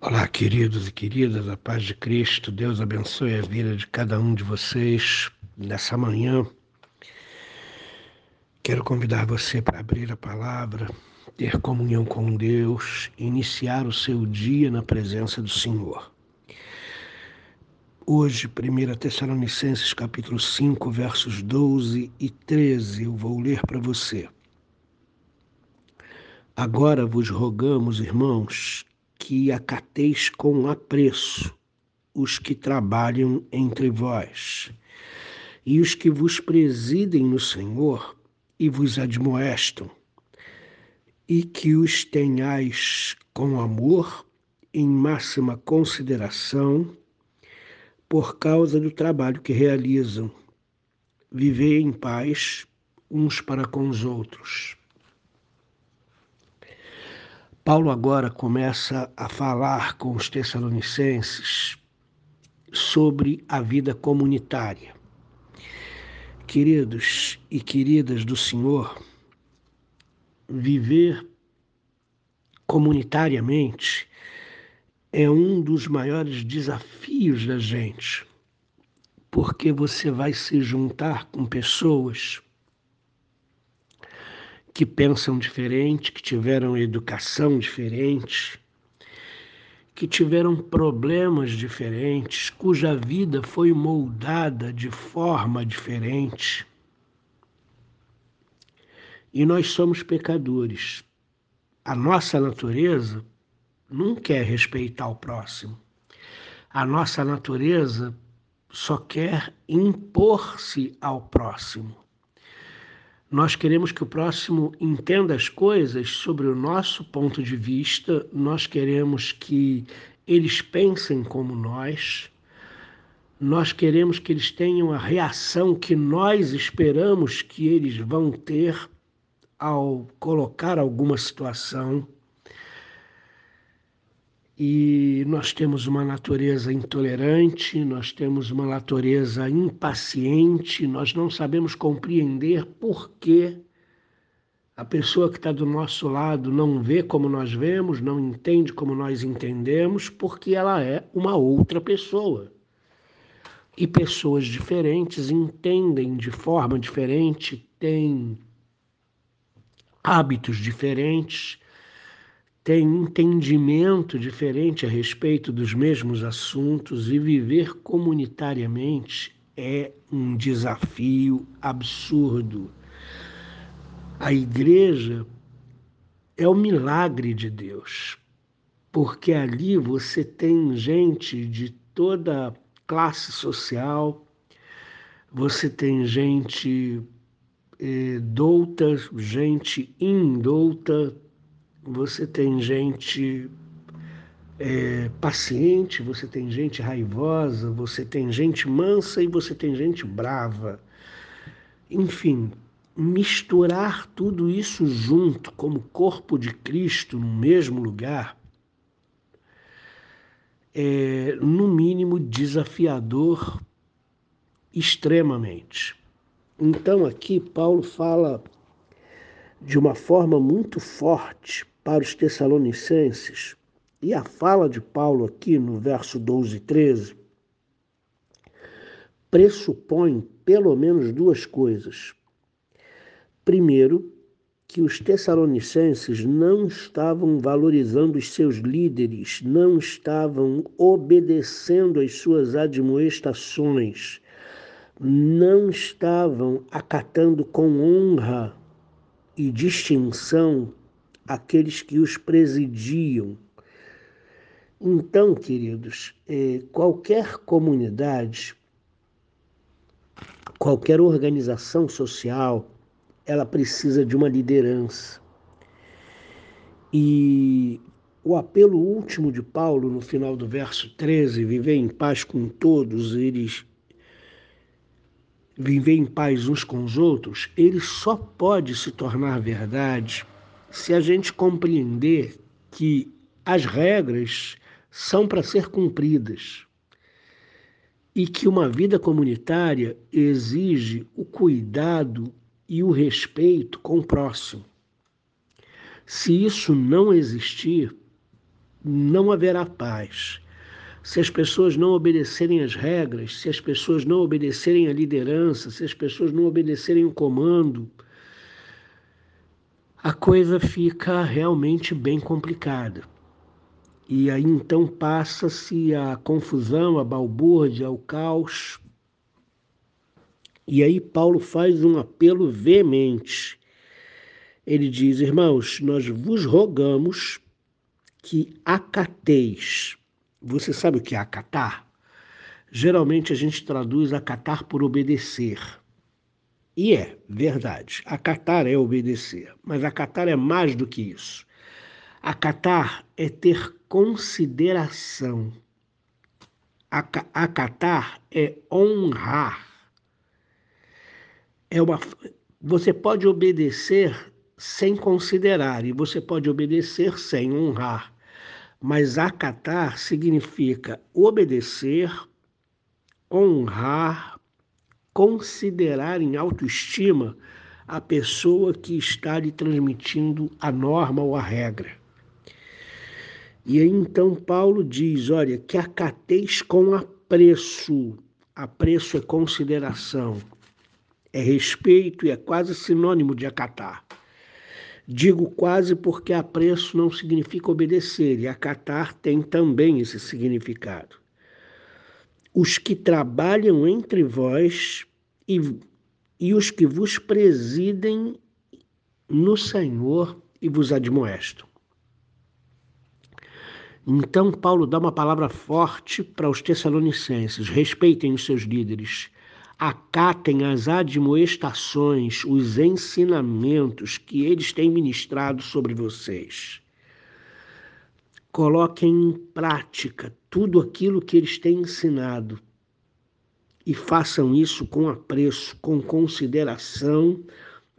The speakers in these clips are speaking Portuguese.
Olá, queridos e queridas, a paz de Cristo, Deus abençoe a vida de cada um de vocês nessa manhã. Quero convidar você para abrir a palavra, ter comunhão com Deus, iniciar o seu dia na presença do Senhor. Hoje, 1 Tessalonicenses capítulo 5, versos 12 e 13, eu vou ler para você. Agora vos rogamos, irmãos, que acateis com apreço os que trabalham entre vós, e os que vos presidem no Senhor e vos admoestam, e que os tenhais com amor, em máxima consideração, por causa do trabalho que realizam. Vivei em paz uns para com os outros. Paulo agora começa a falar com os Tessalonicenses sobre a vida comunitária. Queridos e queridas do Senhor, viver comunitariamente é um dos maiores desafios da gente, porque você vai se juntar com pessoas que pensam diferente, que tiveram educação diferente, que tiveram problemas diferentes, cuja vida foi moldada de forma diferente. E nós somos pecadores. A nossa natureza não quer respeitar o próximo. A nossa natureza só quer impor-se ao próximo. Nós queremos que o próximo entenda as coisas sobre o nosso ponto de vista, nós queremos que eles pensem como nós, nós queremos que eles tenham a reação que nós esperamos que eles vão ter ao colocar alguma situação e nós temos uma natureza intolerante, nós temos uma natureza impaciente, nós não sabemos compreender por que a pessoa que está do nosso lado não vê como nós vemos, não entende como nós entendemos, porque ela é uma outra pessoa. E pessoas diferentes entendem de forma diferente, têm hábitos diferentes tem entendimento diferente a respeito dos mesmos assuntos e viver comunitariamente é um desafio absurdo. A igreja é o milagre de Deus, porque ali você tem gente de toda classe social, você tem gente eh, douta, gente indouta, você tem gente é, paciente, você tem gente raivosa, você tem gente mansa e você tem gente brava. Enfim, misturar tudo isso junto como corpo de Cristo no mesmo lugar é, no mínimo, desafiador extremamente. Então, aqui, Paulo fala de uma forma muito forte para os Tessalonicenses, e a fala de Paulo aqui no verso 12 e 13 pressupõe pelo menos duas coisas. Primeiro, que os Tessalonicenses não estavam valorizando os seus líderes, não estavam obedecendo às suas admoestações, não estavam acatando com honra e distinção aqueles que os presidiam. Então, queridos, é, qualquer comunidade, qualquer organização social, ela precisa de uma liderança. E o apelo último de Paulo, no final do verso 13, viver em paz com todos, eles viver em paz uns com os outros, ele só pode se tornar verdade se a gente compreender que as regras são para ser cumpridas e que uma vida comunitária exige o cuidado e o respeito com o próximo. Se isso não existir, não haverá paz. Se as pessoas não obedecerem às regras, se as pessoas não obedecerem à liderança, se as pessoas não obedecerem o comando, a coisa fica realmente bem complicada. E aí então passa-se a confusão, a balbúrdia, o caos. E aí Paulo faz um apelo veemente. Ele diz: Irmãos, nós vos rogamos que acateis. Você sabe o que é acatar? Geralmente a gente traduz acatar por obedecer. E é verdade, acatar é obedecer, mas acatar é mais do que isso. Acatar é ter consideração. Acatar é honrar. É uma, você pode obedecer sem considerar e você pode obedecer sem honrar. Mas acatar significa obedecer, honrar, considerar em autoestima a pessoa que está lhe transmitindo a norma ou a regra. E aí então Paulo diz: olha, que acateis com apreço. Apreço é consideração, é respeito e é quase sinônimo de acatar. Digo quase porque apreço não significa obedecer, e acatar tem também esse significado. Os que trabalham entre vós e, e os que vos presidem no Senhor e vos admoestam. Então, Paulo dá uma palavra forte para os Tessalonicenses: respeitem os seus líderes, acatem as admoestações, os ensinamentos que eles têm ministrado sobre vocês. Coloquem em prática tudo aquilo que eles têm ensinado e façam isso com apreço, com consideração,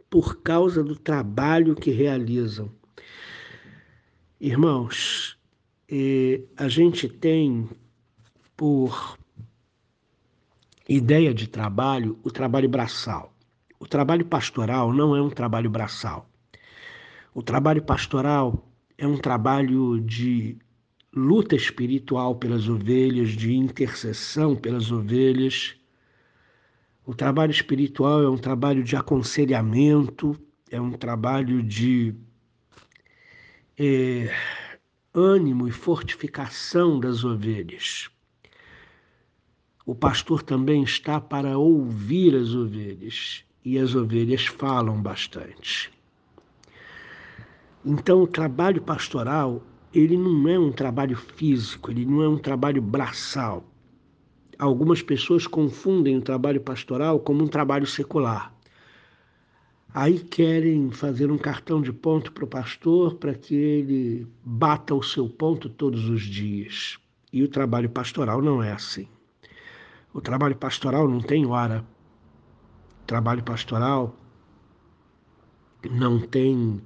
por causa do trabalho que realizam. Irmãos, eh, a gente tem por ideia de trabalho o trabalho braçal. O trabalho pastoral não é um trabalho braçal. O trabalho pastoral é um trabalho de luta espiritual pelas ovelhas, de intercessão pelas ovelhas. O trabalho espiritual é um trabalho de aconselhamento, é um trabalho de é, ânimo e fortificação das ovelhas. O pastor também está para ouvir as ovelhas e as ovelhas falam bastante. Então, o trabalho pastoral, ele não é um trabalho físico, ele não é um trabalho braçal. Algumas pessoas confundem o trabalho pastoral como um trabalho secular. Aí querem fazer um cartão de ponto para o pastor para que ele bata o seu ponto todos os dias. E o trabalho pastoral não é assim. O trabalho pastoral não tem hora. O trabalho pastoral não tem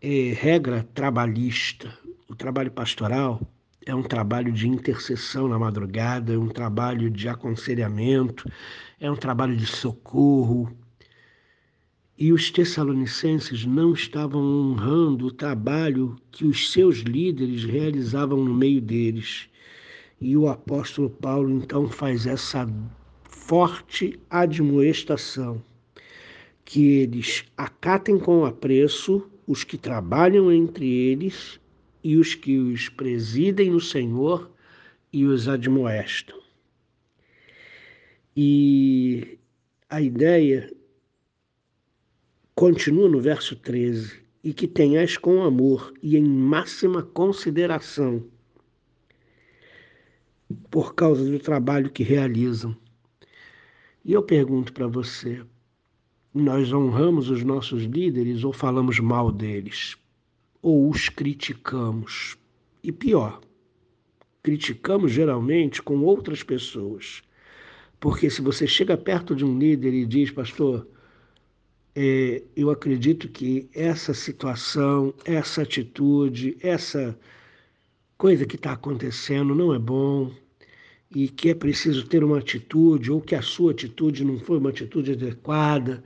é, regra trabalhista. Trabalho pastoral é um trabalho de intercessão na madrugada, é um trabalho de aconselhamento, é um trabalho de socorro. E os tessalonicenses não estavam honrando o trabalho que os seus líderes realizavam no meio deles. E o apóstolo Paulo então faz essa forte admoestação que eles acatem com apreço os que trabalham entre eles e os que os presidem no Senhor e os admoestam. E a ideia continua no verso 13: e que tenhas com amor e em máxima consideração por causa do trabalho que realizam. E eu pergunto para você: nós honramos os nossos líderes ou falamos mal deles? Ou os criticamos? E pior, criticamos geralmente com outras pessoas. Porque se você chega perto de um líder e diz, pastor, é, eu acredito que essa situação, essa atitude, essa coisa que está acontecendo não é bom, e que é preciso ter uma atitude ou que a sua atitude não foi uma atitude adequada.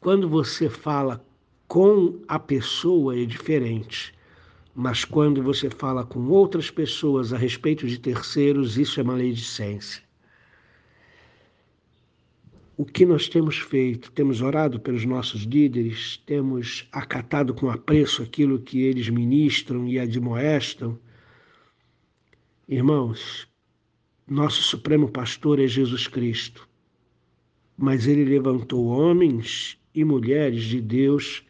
Quando você fala com a pessoa é diferente. Mas quando você fala com outras pessoas a respeito de terceiros, isso é maledicência. O que nós temos feito? Temos orado pelos nossos líderes, temos acatado com apreço aquilo que eles ministram e admoestam. Irmãos, nosso supremo pastor é Jesus Cristo, mas ele levantou homens e mulheres de Deus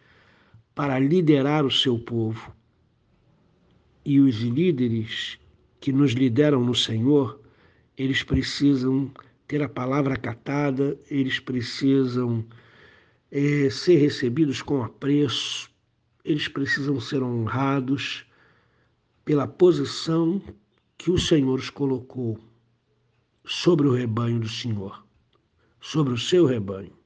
para liderar o seu povo. E os líderes que nos lideram no Senhor, eles precisam ter a palavra acatada, eles precisam é, ser recebidos com apreço, eles precisam ser honrados pela posição que o Senhor os colocou sobre o rebanho do Senhor, sobre o seu rebanho.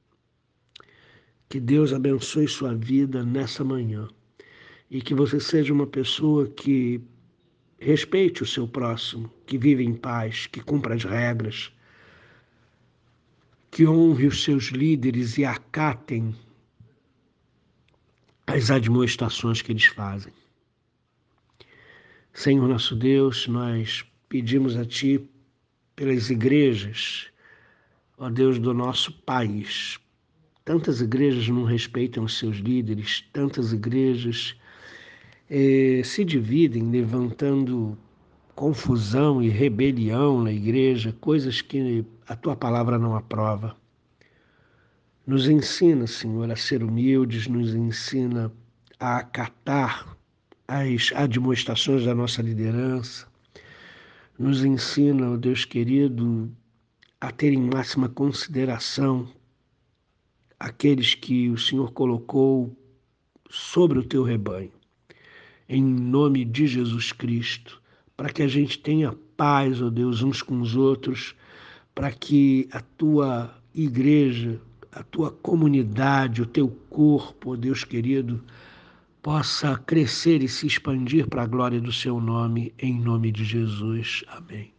Que Deus abençoe sua vida nessa manhã e que você seja uma pessoa que respeite o seu próximo, que vive em paz, que cumpra as regras, que honre os seus líderes e acatem as admoestações que eles fazem. Senhor nosso Deus, nós pedimos a Ti pelas igrejas, ó Deus do nosso país, Tantas igrejas não respeitam os seus líderes, tantas igrejas eh, se dividem, levantando confusão e rebelião na igreja, coisas que a tua palavra não aprova. Nos ensina, Senhor, a ser humildes, nos ensina a acatar as admoestações da nossa liderança, nos ensina, ó Deus querido, a ter em máxima consideração aqueles que o Senhor colocou sobre o teu rebanho. Em nome de Jesus Cristo, para que a gente tenha paz, ó oh Deus, uns com os outros, para que a tua igreja, a tua comunidade, o teu corpo, ó oh Deus querido, possa crescer e se expandir para a glória do seu nome, em nome de Jesus. Amém.